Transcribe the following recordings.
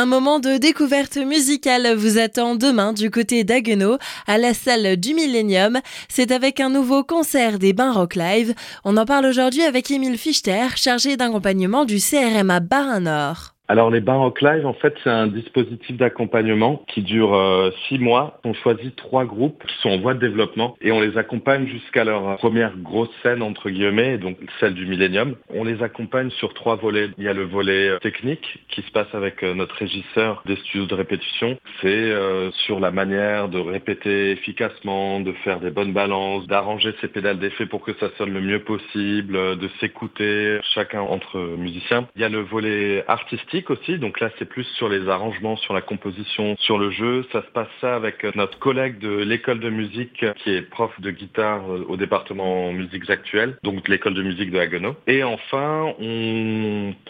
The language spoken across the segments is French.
Un moment de découverte musicale vous attend demain du côté d'Aguenau, à la salle du Millennium. C'est avec un nouveau concert des Bains Rock Live. On en parle aujourd'hui avec Émile Fichter, chargé d'accompagnement du CRMA Barin Nord. Alors les Baroque Live, en fait, c'est un dispositif d'accompagnement qui dure euh, six mois. On choisit trois groupes qui sont en voie de développement et on les accompagne jusqu'à leur première grosse scène, entre guillemets, donc celle du Millennium. On les accompagne sur trois volets. Il y a le volet euh, technique qui se passe avec euh, notre régisseur des studios de répétition. C'est sur la manière de répéter efficacement, de faire des bonnes balances, d'arranger ses pédales d'effet pour que ça sonne le mieux possible, de s'écouter chacun entre musiciens. Il y a le volet artistique aussi. Donc là, c'est plus sur les arrangements, sur la composition, sur le jeu. Ça se passe ça avec notre collègue de l'école de musique qui est prof de guitare au département musiques actuelles, donc l'école de musique de Haguenau. Et enfin, on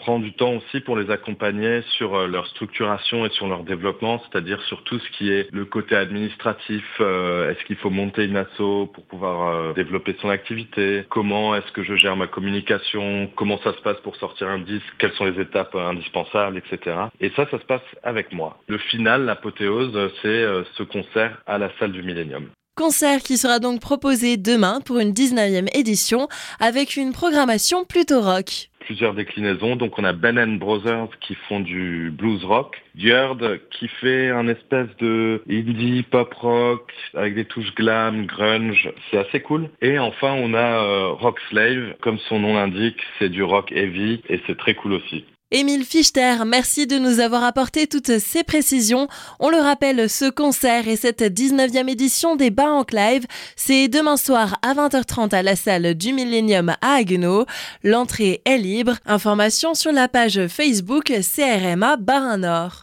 prend du temps aussi pour les accompagner sur euh, leur structuration et sur leur développement, c'est-à-dire sur tout ce qui est le côté administratif. Euh, est-ce qu'il faut monter une asso pour pouvoir euh, développer son activité Comment est-ce que je gère ma communication Comment ça se passe pour sortir un disque Quelles sont les étapes indispensables etc. Et ça, ça se passe avec moi. Le final, l'apothéose, c'est euh, ce concert à la salle du Millennium. Concert qui sera donc proposé demain pour une 19e édition avec une programmation plutôt rock plusieurs déclinaisons. Donc on a Ben Brothers qui font du blues rock, Yard qui fait un espèce de indie pop rock avec des touches glam, grunge, c'est assez cool. Et enfin on a euh, Rock Slave, comme son nom l'indique, c'est du rock heavy et c'est très cool aussi. Émile Fichter, merci de nous avoir apporté toutes ces précisions. On le rappelle, ce concert et cette 19e édition des Bas Live, c'est demain soir à 20h30 à la salle du Millennium à Haguenau. L'entrée est libre. Information sur la page Facebook CRMA Barin Nord.